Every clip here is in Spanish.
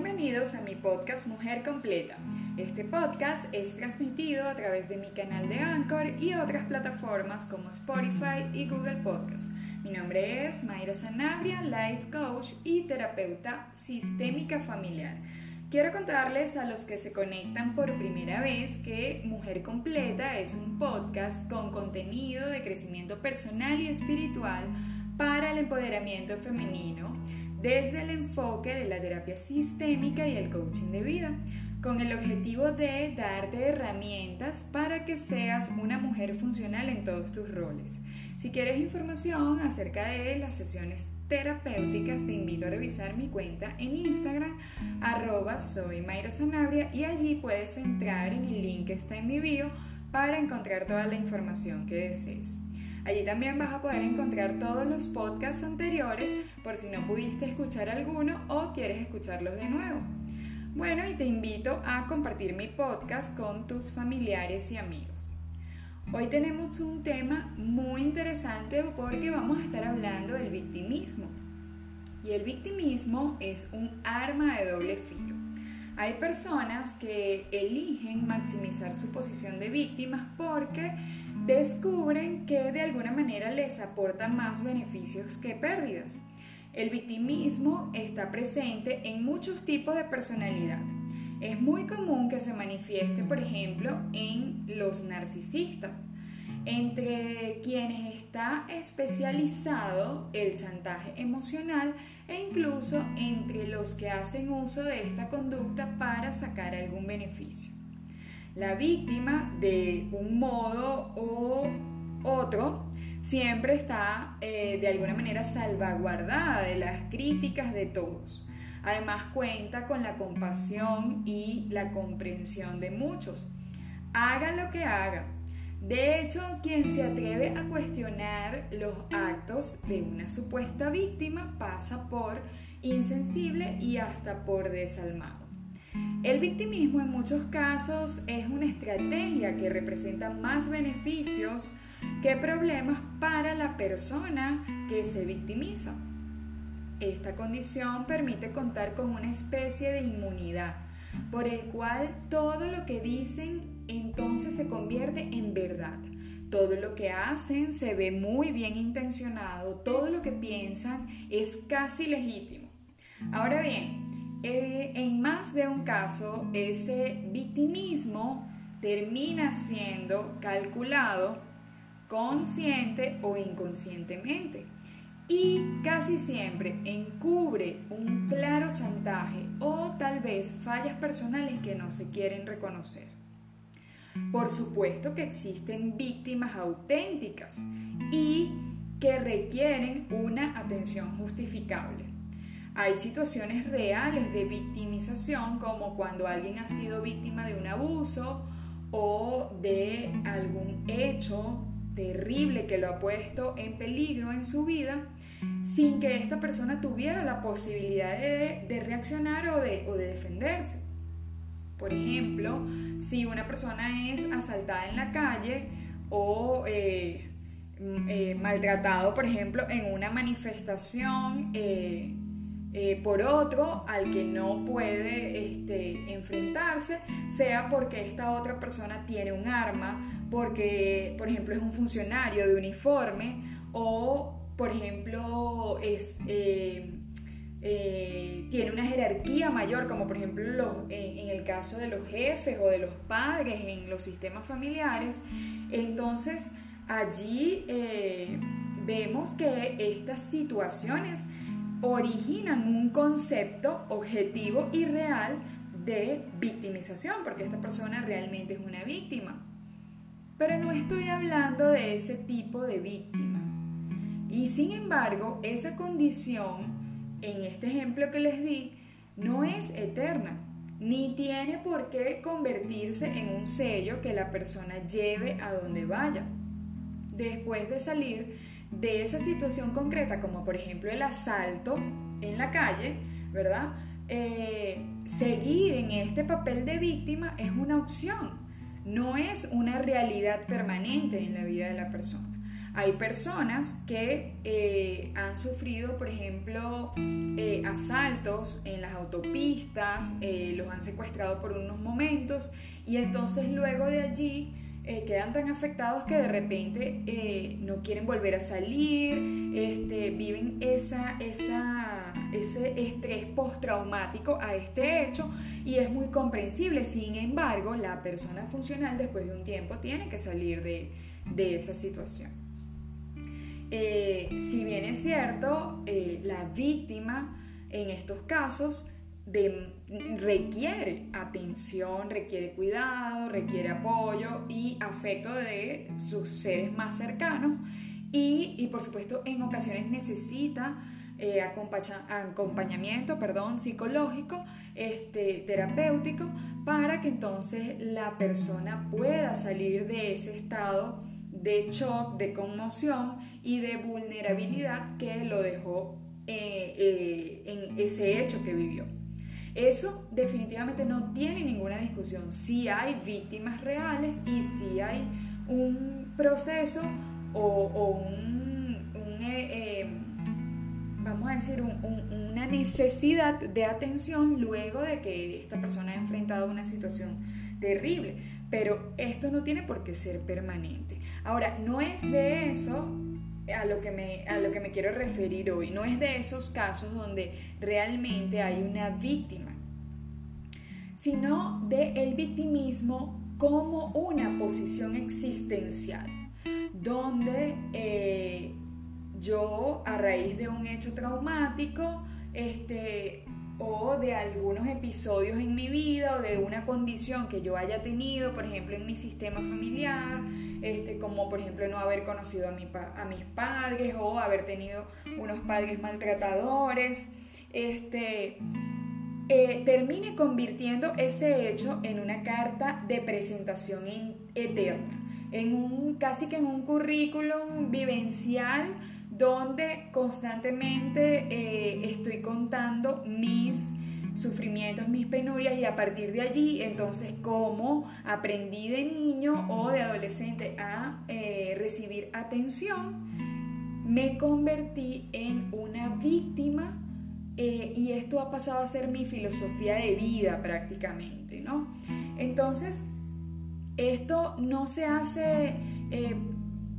Bienvenidos a mi podcast Mujer Completa. Este podcast es transmitido a través de mi canal de Anchor y otras plataformas como Spotify y Google Podcast. Mi nombre es Mayra Sanabria, Life Coach y terapeuta sistémica familiar. Quiero contarles a los que se conectan por primera vez que Mujer Completa es un podcast con contenido de crecimiento personal y espiritual para el empoderamiento femenino desde el enfoque de la terapia sistémica y el coaching de vida, con el objetivo de darte herramientas para que seas una mujer funcional en todos tus roles. Si quieres información acerca de las sesiones terapéuticas, te invito a revisar mi cuenta en Instagram, arroba y allí puedes entrar en el link que está en mi bio para encontrar toda la información que desees. Allí también vas a poder encontrar todos los podcasts anteriores por si no pudiste escuchar alguno o quieres escucharlos de nuevo. Bueno, y te invito a compartir mi podcast con tus familiares y amigos. Hoy tenemos un tema muy interesante porque vamos a estar hablando del victimismo. Y el victimismo es un arma de doble filo. Hay personas que eligen maximizar su posición de víctimas porque descubren que de alguna manera les aporta más beneficios que pérdidas. El victimismo está presente en muchos tipos de personalidad. Es muy común que se manifieste, por ejemplo, en los narcisistas, entre quienes está especializado el chantaje emocional e incluso entre los que hacen uso de esta conducta para sacar algún beneficio la víctima de un modo o otro siempre está eh, de alguna manera salvaguardada de las críticas de todos. Además cuenta con la compasión y la comprensión de muchos. Haga lo que haga. De hecho, quien se atreve a cuestionar los actos de una supuesta víctima pasa por insensible y hasta por desalmado. El victimismo en muchos casos es una estrategia que representa más beneficios que problemas para la persona que se victimiza. Esta condición permite contar con una especie de inmunidad, por el cual todo lo que dicen entonces se convierte en verdad. Todo lo que hacen se ve muy bien intencionado, todo lo que piensan es casi legítimo. Ahora bien, eh, en más de un caso ese victimismo termina siendo calculado consciente o inconscientemente y casi siempre encubre un claro chantaje o tal vez fallas personales que no se quieren reconocer. Por supuesto que existen víctimas auténticas y que requieren una atención justificable. Hay situaciones reales de victimización como cuando alguien ha sido víctima de un abuso o de algún hecho terrible que lo ha puesto en peligro en su vida sin que esta persona tuviera la posibilidad de, reaccionar o de, defenderse. Por ejemplo, si una persona es asaltada en la calle o eh, eh, maltratado, por ejemplo, en una manifestación, eh, eh, por otro al que no puede este, enfrentarse, sea porque esta otra persona tiene un arma, porque, por ejemplo, es un funcionario de uniforme o, por ejemplo, es, eh, eh, tiene una jerarquía mayor, como por ejemplo en, el caso de los jefes o de los padres en los sistemas familiares. Entonces, allí vemos que estas situaciones originan un concepto objetivo y real de victimización, porque esta persona realmente es una víctima. Pero no estoy hablando de ese tipo de víctima. Y sin embargo, esa condición, en este ejemplo que les di, no es eterna, ni tiene por qué convertirse en un sello que la persona lleve a donde vaya. Después de salir de esa situación concreta, como por ejemplo el asalto en la calle, ¿verdad? Eh, seguir en este papel de víctima es una opción, no es una realidad permanente en la vida de la persona. Hay personas que eh, han sufrido, por ejemplo, eh, asaltos en las autopistas, los han secuestrado por unos momentos y entonces luego de allí quedan tan afectados que de repente no quieren volver a salir, este, viven esa, esa, ese estrés postraumático a este hecho y es muy comprensible. Sin embargo, la persona funcional después de un tiempo tiene que salir de, de esa situación. Eh, si bien es cierto, eh, la víctima en estos casos requiere atención, requiere cuidado, requiere apoyo y afecto de sus seres más cercanos y, por supuesto en ocasiones necesita eh, acompañamiento perdón, psicológico, este, terapéutico, para que entonces la persona pueda salir de ese estado de shock, de conmoción y de vulnerabilidad que lo dejó eh, eh, en ese hecho que vivió. Eso definitivamente no tiene ninguna discusión. Si hay víctimas reales y si hay un proceso o, un, eh, vamos a decir, una necesidad de atención luego de que esta persona ha enfrentado una situación terrible. Pero esto no tiene por qué ser permanente. Ahora, no es de eso a lo, que me, a lo que me quiero referir hoy, no es de esos casos donde realmente hay una víctima, sino de el victimismo como una posición existencial, donde eh, yo a raíz de un hecho traumático, este, o de algunos episodios en mi vida o de una condición que yo haya tenido, por ejemplo, en mi sistema familiar, este, como por ejemplo no haber conocido a, a mis padres o haber tenido unos padres maltratadores, este, eh, termine convirtiendo ese hecho en una carta de presentación eterna, en un, casi que en un currículum vivencial donde constantemente eh, estoy contando mis sufrimientos, mis penurias y a partir de allí entonces cómo aprendí de niño o de adolescente a eh, recibir atención, me convertí en una víctima eh, y esto ha pasado a ser mi filosofía de vida prácticamente, ¿no? Entonces, esto no se hace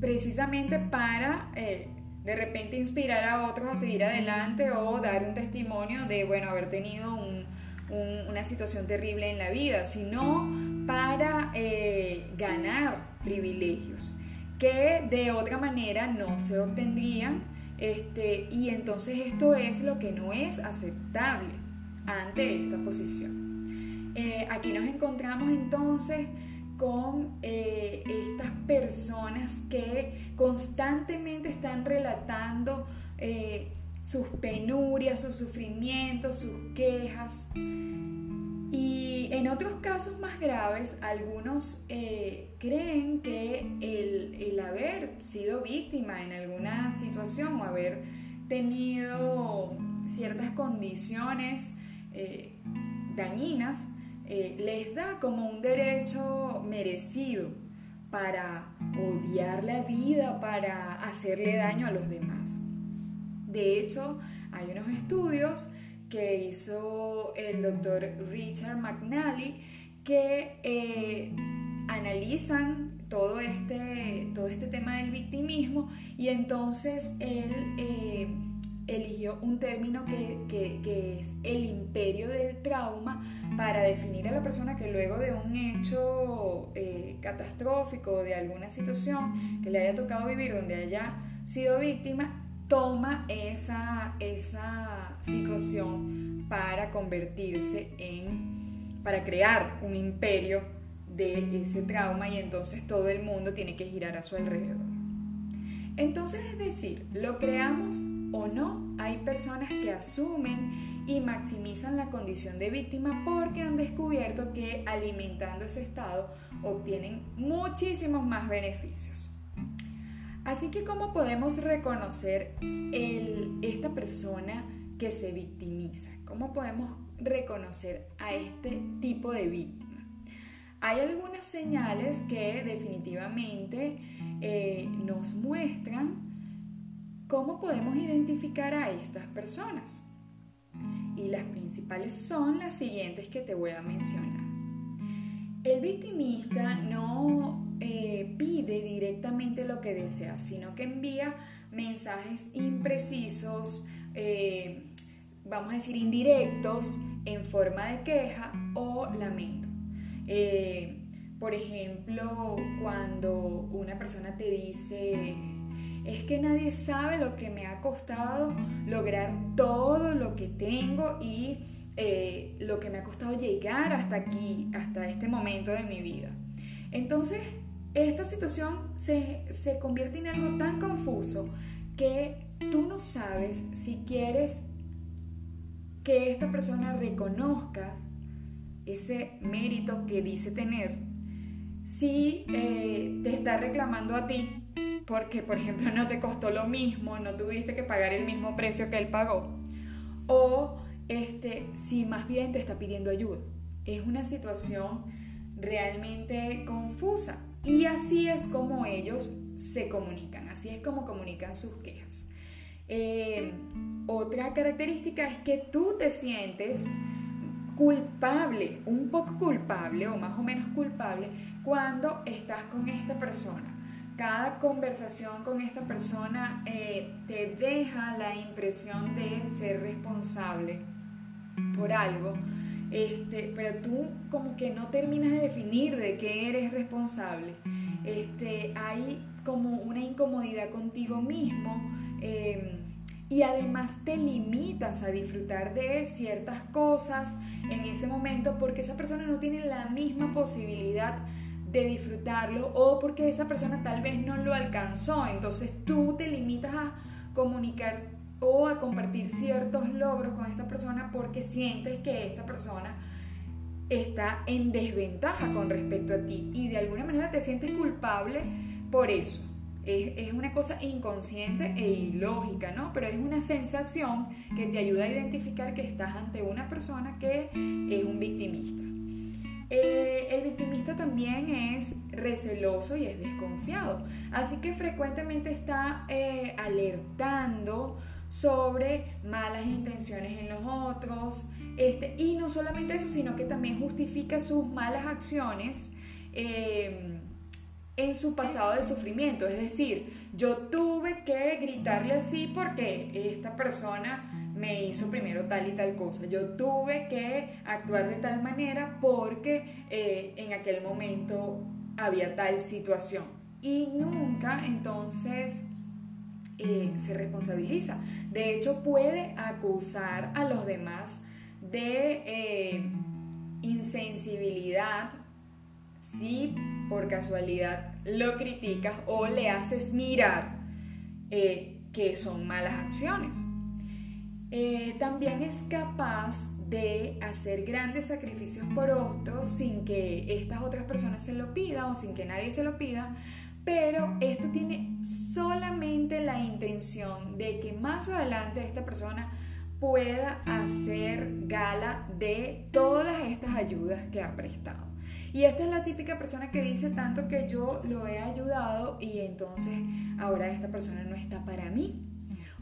precisamente para de repente inspirar a otros a seguir adelante o dar un testimonio de, bueno, haber tenido una situación terrible en la vida, sino para eh, ganar privilegios que de otra manera no se obtendrían. Este, y entonces esto es lo que no es aceptable ante esta posición. Eh, aquí nos encontramos entonces con eh, estas personas que constantemente están relatando eh, sus penurias, sus sufrimientos, sus quejas. En otros casos más graves, algunos eh, creen que el, haber sido víctima en alguna situación o haber tenido ciertas condiciones dañinas, eh, les da como un derecho merecido para odiar la vida, para hacerle daño a los demás. De hecho, hay unos estudios que hizo el doctor Richard McNally que eh, analizan todo este, todo este tema del victimismo y entonces él eh, eligió un término que, es el imperio del trauma para definir a la persona que luego de un hecho eh, catastrófico, de alguna situación que le haya tocado vivir, donde haya sido víctima, toma esa, esa situación para convertirse en, para crear un imperio de ese trauma y entonces todo el mundo tiene que girar a su alrededor. Entonces, es decir, lo creamos o no, hay personas que asumen y maximizan la condición de víctima porque han descubierto que alimentando ese estado obtienen muchísimos más beneficios. Así que, ¿cómo podemos reconocer esta persona que se victimiza? ¿Cómo podemos reconocer a este tipo de víctima? hay algunas señales que definitivamente eh, nos muestran cómo podemos identificar a estas personas. Y las principales son las siguientes que te voy a mencionar. El victimista no eh, pide directamente lo que desea, sino que envía mensajes imprecisos, eh, vamos a decir indirectos, en forma de queja o lamento. Eh, por ejemplo, cuando una persona te dice, es que nadie sabe lo que me ha costado lograr todo lo que tengo y eh, lo que me ha costado llegar hasta aquí, hasta este momento de mi vida. Entonces, esta situación se, se convierte en algo tan confuso que tú no sabes si quieres que esta persona reconozca ese mérito que dice tener, si eh, te está reclamando a ti porque, por ejemplo, no te costó lo mismo, no tuviste que pagar el mismo precio que él pagó, o este, si más bien te está pidiendo ayuda. Es una situación realmente confusa y así es como ellos se comunican, así es como comunican sus quejas. Eh, otra característica es que tú te sientes culpable, un poco culpable o más o menos culpable cuando estás con esta persona. Cada conversación con esta persona eh, te deja la impresión de ser responsable por algo, este, pero tú como que no terminas de definir de qué eres responsable. Este, hay como una incomodidad contigo mismo. Eh, y además te limitas a disfrutar de ciertas cosas en ese momento porque esa persona no tiene la misma posibilidad de disfrutarlo o porque esa persona tal vez no lo alcanzó. Entonces tú te limitas a comunicar o a compartir ciertos logros con esta persona porque sientes que esta persona está en desventaja con respecto a ti y de alguna manera te sientes culpable por eso. Es, una cosa inconsciente e ilógica, ¿no? Pero es una sensación que te ayuda a identificar que estás ante una persona que es un victimista. Eh, el victimista también es receloso y es desconfiado, así que frecuentemente está eh, alertando sobre malas intenciones en los otros, este, y no solamente eso, sino que también justifica sus malas acciones. Eh, en su pasado de sufrimiento. Es decir, yo tuve que gritarle así porque esta persona me hizo primero tal y tal cosa. Yo tuve que actuar de tal manera porque eh, en aquel momento había tal situación. Y nunca entonces eh, se responsabiliza. De hecho, puede acusar a los demás de eh, insensibilidad si por casualidad lo criticas o le haces mirar eh, que son malas acciones. Eh, también es capaz de hacer grandes sacrificios por otros sin que estas otras personas se lo pidan o sin que nadie se lo pida, pero esto tiene solamente la intención de que más adelante esta persona pueda hacer gala de todas estas ayudas que ha prestado. Y esta es la típica persona que dice tanto que yo lo he ayudado y entonces ahora esta persona no está para mí.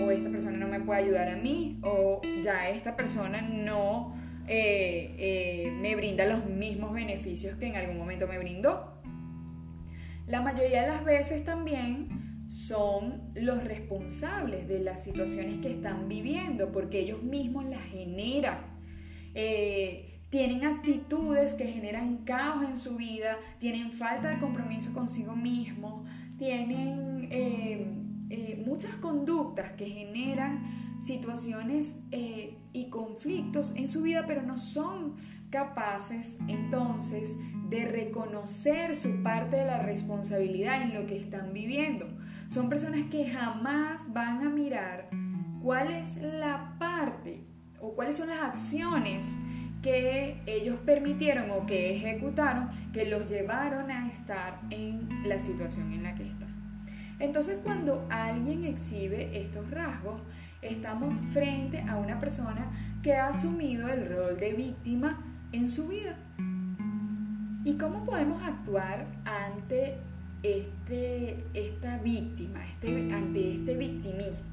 O esta persona no me puede ayudar a mí. O ya esta persona no eh, eh, me brinda los mismos beneficios que en algún momento me brindó. La mayoría de las veces también son los responsables de las situaciones que están viviendo porque ellos mismos las generan. Eh, tienen actitudes que generan caos en su vida, tienen falta de compromiso consigo mismo, tienen eh, eh, muchas conductas que generan situaciones eh, y conflictos en su vida, pero no son capaces entonces de reconocer su parte de la responsabilidad en lo que están viviendo. Son personas que jamás van a mirar cuál es la parte o cuáles son las acciones que ellos permitieron o que ejecutaron que los llevaron a estar en la situación en la que está. Entonces cuando alguien exhibe estos rasgos, estamos frente a una persona que ha asumido el rol de víctima en su vida. ¿Y cómo podemos actuar ante este, esta víctima, este, ante este victimista?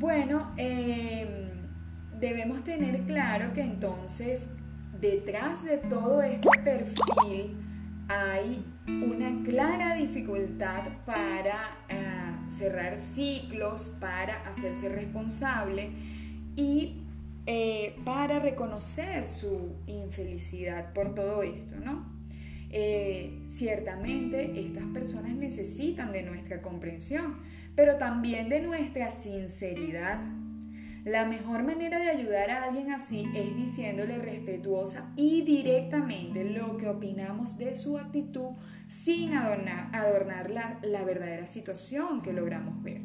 Bueno, em, debemos tener claro que entonces detrás de todo este perfil hay una clara dificultad para eh, cerrar ciclos, para hacerse responsable y eh, para reconocer su infelicidad por todo esto, ¿no? Eh, ciertamente estas personas necesitan de nuestra comprensión, pero también de nuestra sinceridad. La mejor manera de ayudar a alguien así es diciéndole respetuosa y directamente lo que opinamos de su actitud sin adornar, la, la verdadera situación que logramos ver.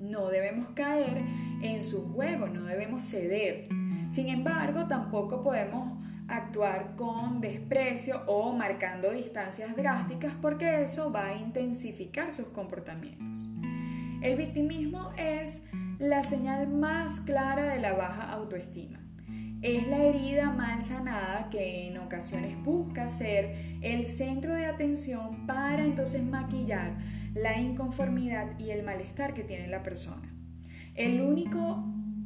No debemos caer en su juego, no debemos ceder. Sin embargo, tampoco podemos actuar con desprecio o marcando distancias drásticas porque eso va a intensificar sus comportamientos. El victimismo es la señal más clara de la baja autoestima. Es la herida mal sanada que en ocasiones busca ser el centro de atención para entonces maquillar la inconformidad y el malestar que tiene la persona. El único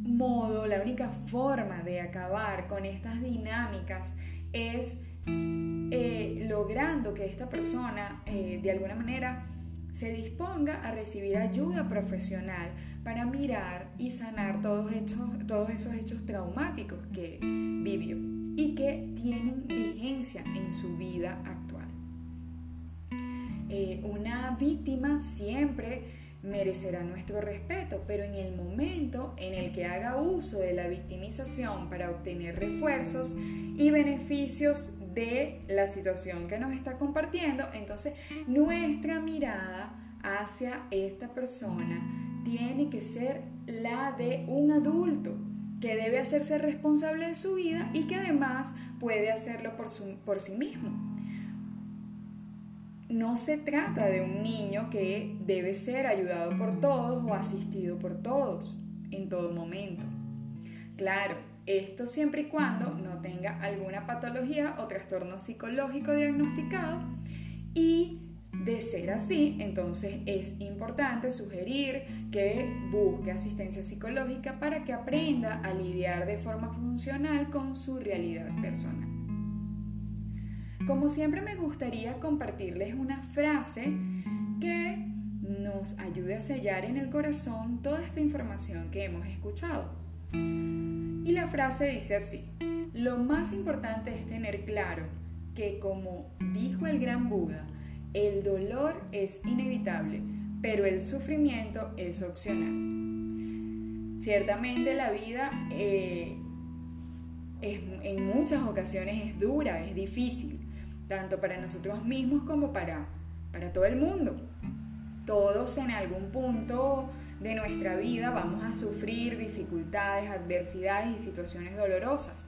modo, la única forma de acabar con estas dinámicas es eh, logrando que esta persona eh, de alguna manera se disponga a recibir ayuda profesional para mirar y sanar todos, todos esos hechos traumáticos que vivió y que tienen vigencia en su vida actual. Eh, una víctima siempre merecerá nuestro respeto, pero en el momento en el que haga uso de la victimización para obtener refuerzos y beneficios de la situación que nos está compartiendo, entonces nuestra mirada hacia esta persona tiene que ser la de un adulto que debe hacerse responsable de su vida y que además puede hacerlo por, por sí mismo no se trata de un niño que debe ser ayudado por todos o asistido por todos en todo momento. Claro, esto siempre y cuando no tenga alguna patología o trastorno psicológico diagnosticado y de ser así, entonces es importante sugerir que busque asistencia psicológica para que aprenda a lidiar de forma funcional con su realidad personal. Como siempre me gustaría compartirles una frase que nos ayude a sellar en el corazón toda esta información que hemos escuchado. Y la frase dice así, lo más importante es tener claro que como dijo el gran Buda, el dolor es inevitable, pero el sufrimiento es opcional. Ciertamente la vida eh, en muchas ocasiones es dura, es difícil, tanto para nosotros mismos como para, para todo el mundo. Todos en algún punto de nuestra vida vamos a sufrir dificultades, adversidades y situaciones dolorosas,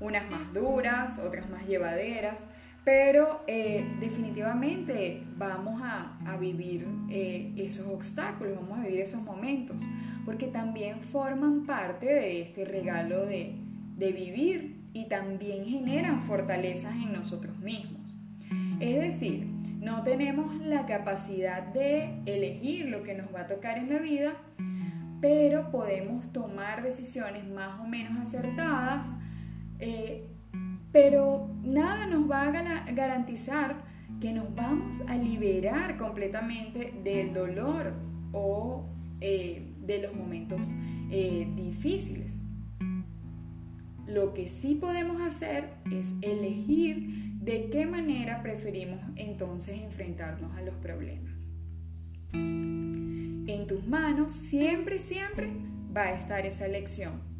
unas más duras, otras más llevaderas, pero eh, definitivamente vamos a, vivir eh, esos obstáculos, vamos a vivir esos momentos, porque también forman parte de este regalo de, vivir y también generan fortalezas en nosotros mismos. Es decir, no tenemos la capacidad de elegir lo que nos va a tocar en la vida, pero podemos tomar decisiones más o menos acertadas, eh, pero nada nos va a garantizar que nos vamos a liberar completamente del dolor o eh, de los momentos eh, difíciles. Lo que sí podemos hacer es elegir de qué manera preferimos entonces enfrentarnos a los problemas. En tus manos siempre, siempre va a estar esa elección.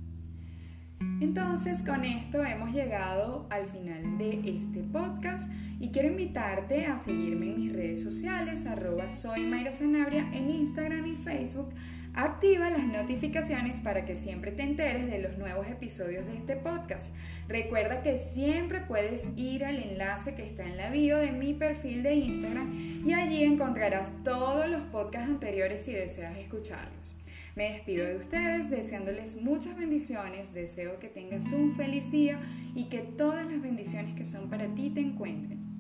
Entonces con esto hemos llegado al final de este podcast y quiero invitarte a seguirme en mis redes sociales, arroba soy Mayra Sanabria en Instagram y Facebook Activa las notificaciones para que siempre te enteres de los nuevos episodios de este podcast. Recuerda que siempre puedes ir al enlace que está en la bio de mi perfil de Instagram y allí encontrarás todos los podcasts anteriores si deseas escucharlos. Me despido de ustedes deseándoles muchas bendiciones, deseo que tengas un feliz día y que todas las bendiciones que son para ti te encuentren.